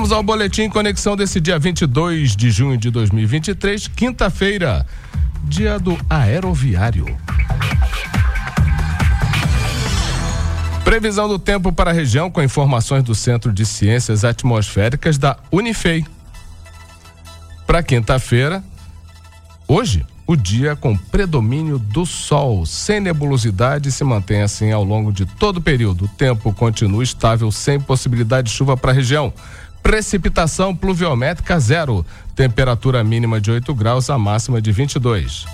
Vamos ao boletim conexão desse dia 22 de junho de 2023, quinta-feira, dia do aeroviário. Previsão do tempo para a região com informações do Centro de Ciências Atmosféricas da Unifei. Para quinta-feira, hoje, o dia com predomínio do sol, sem nebulosidade, se mantém assim ao longo de todo o período. O tempo continua estável, sem possibilidade de chuva para a região. Precipitação pluviométrica zero. Temperatura mínima de 8 graus, a máxima de 22.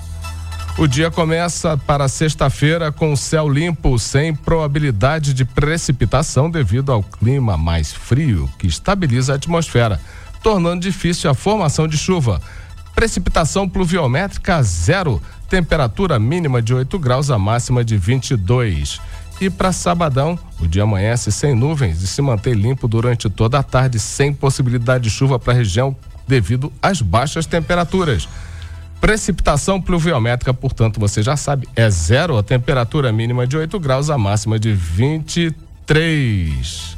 O dia começa para sexta-feira com céu limpo, sem probabilidade de precipitação devido ao clima mais frio que estabiliza a atmosfera, tornando difícil a formação de chuva. Precipitação pluviométrica zero, temperatura mínima de 8 graus, a máxima de 22. E para sabadão, o dia amanhece sem nuvens e se mantém limpo durante toda a tarde, sem possibilidade de chuva para a região devido às baixas temperaturas. Precipitação pluviométrica, portanto, você já sabe, é zero, a temperatura mínima de 8 graus, a máxima de 23.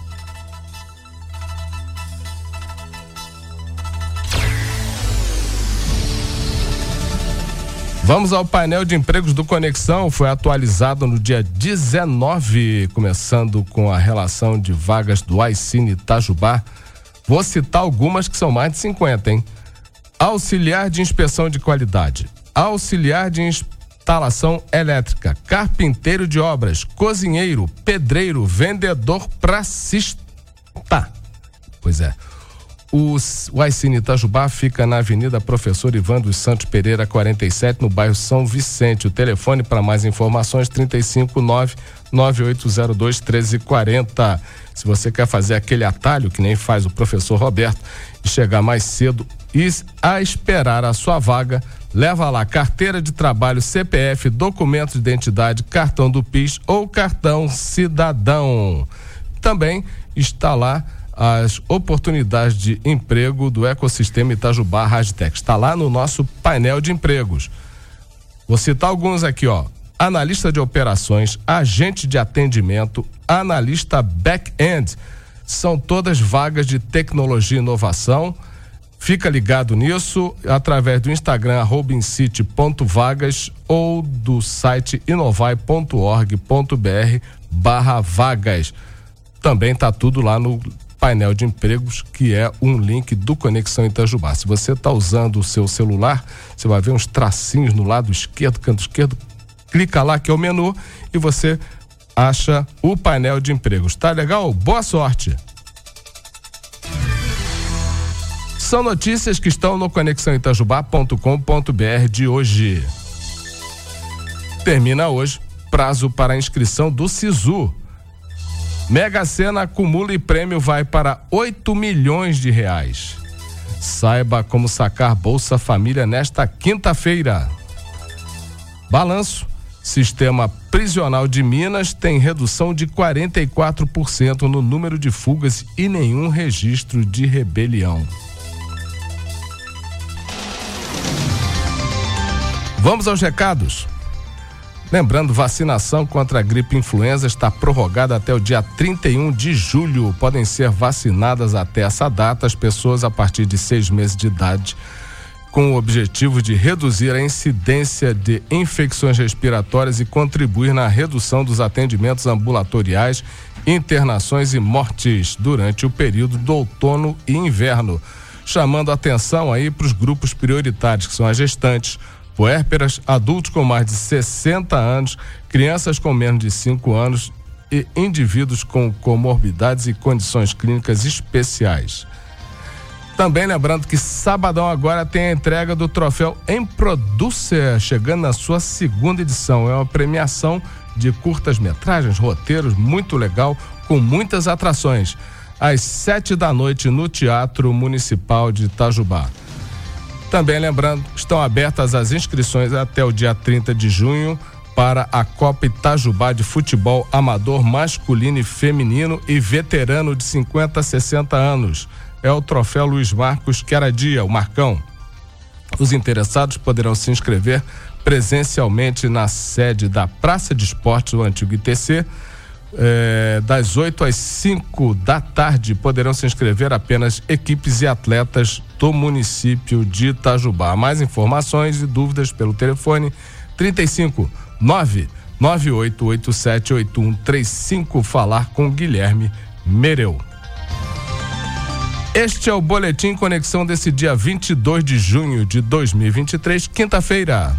Vamos ao painel de empregos do Conexão, foi atualizado no dia 19, começando com a relação de vagas do Aicine Itajubá. Vou citar algumas que são mais de 50, hein? Auxiliar de inspeção de qualidade, auxiliar de instalação elétrica, carpinteiro de obras, cozinheiro, pedreiro, vendedor pracista. Pois é. O, o Aicine Itajubá fica na Avenida Professor Ivan dos Santos Pereira, 47, no bairro São Vicente. O telefone para mais informações 359 9802 1340. Se você quer fazer aquele atalho que nem faz o professor Roberto e chegar mais cedo e a esperar a sua vaga, leva lá carteira de trabalho, CPF, documento de identidade, cartão do PIS ou cartão cidadão. Também está lá as oportunidades de emprego do ecossistema Itajubá Rastec. Está lá no nosso painel de empregos. Vou citar alguns aqui, ó. Analista de operações, agente de atendimento, analista back-end. São todas vagas de tecnologia e inovação. Fica ligado nisso através do Instagram robincity.vagas ou do site inovai.org.br barra vagas. Também está tudo lá no painel de empregos, que é um link do Conexão Itajubá. Se você está usando o seu celular, você vai ver uns tracinhos no lado esquerdo, canto esquerdo, clica lá que é o menu e você acha o painel de empregos. Tá legal? Boa sorte! São notícias que estão no conexãoitajubá.com.br de hoje. Termina hoje prazo para inscrição do SISU Mega Sena acumula e prêmio vai para 8 milhões de reais. Saiba como sacar Bolsa Família nesta quinta-feira. Balanço. Sistema prisional de Minas tem redução de 44% no número de fugas e nenhum registro de rebelião. Vamos aos recados. Lembrando, vacinação contra a gripe influenza está prorrogada até o dia 31 de julho. Podem ser vacinadas até essa data as pessoas a partir de seis meses de idade, com o objetivo de reduzir a incidência de infecções respiratórias e contribuir na redução dos atendimentos ambulatoriais, internações e mortes durante o período do outono e inverno. Chamando atenção aí para os grupos prioritários, que são as gestantes puérperas, adultos com mais de 60 anos, crianças com menos de 5 anos e indivíduos com comorbidades e condições clínicas especiais. Também lembrando que sabadão agora tem a entrega do troféu Em Producer, chegando na sua segunda edição. É uma premiação de curtas metragens, roteiros muito legal, com muitas atrações. Às sete da noite no Teatro Municipal de Itajubá. Também lembrando, estão abertas as inscrições até o dia 30 de junho para a Copa Itajubá de Futebol Amador Masculino e Feminino e Veterano de 50 a 60 anos. É o troféu Luiz Marcos Queradia, o Marcão. Os interessados poderão se inscrever presencialmente na sede da Praça de Esportes do Antigo ITC É, das 8 às 5 da tarde poderão se inscrever apenas equipes e atletas do município de Itajubá. Mais informações e dúvidas pelo telefone 35 9 98878135 falar com Guilherme Mereu. Este é o boletim conexão desse dia 22 de junho de 2023, quinta-feira.